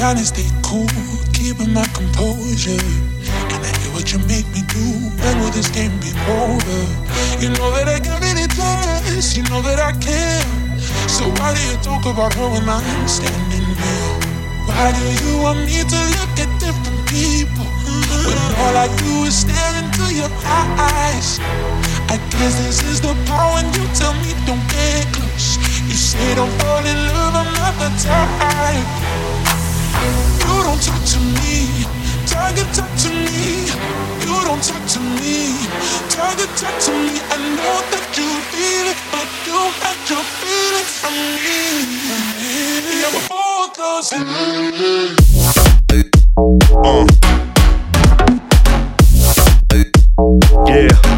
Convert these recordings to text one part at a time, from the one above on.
trying to stay cool, keeping my composure. And I hear what you make me do. When will this game be over? You know that I got many plans, you know that I care. So why do you talk about her when I'm standing here? Why do you want me to look at different people when all I do is stare into your eyes? I guess this is the power when you tell me don't get close. You say don't fall in love, I'm not the type. You don't talk to me, target talk to me. You don't talk to me, target talk to me. I know that you feel it, but you your feelings from me. Yeah, before Uh. Yeah.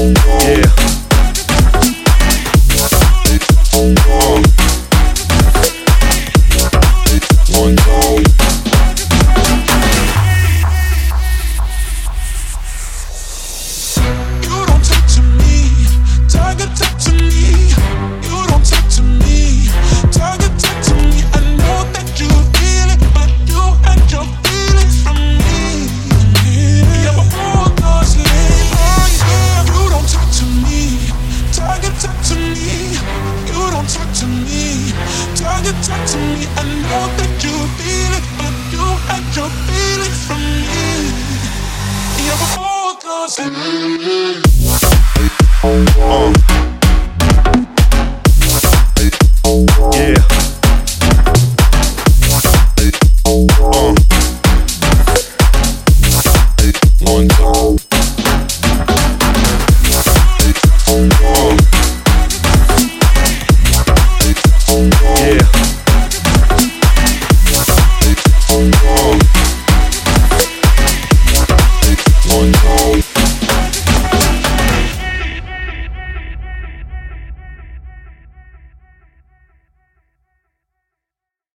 Yeah. One time. Uh. Bye.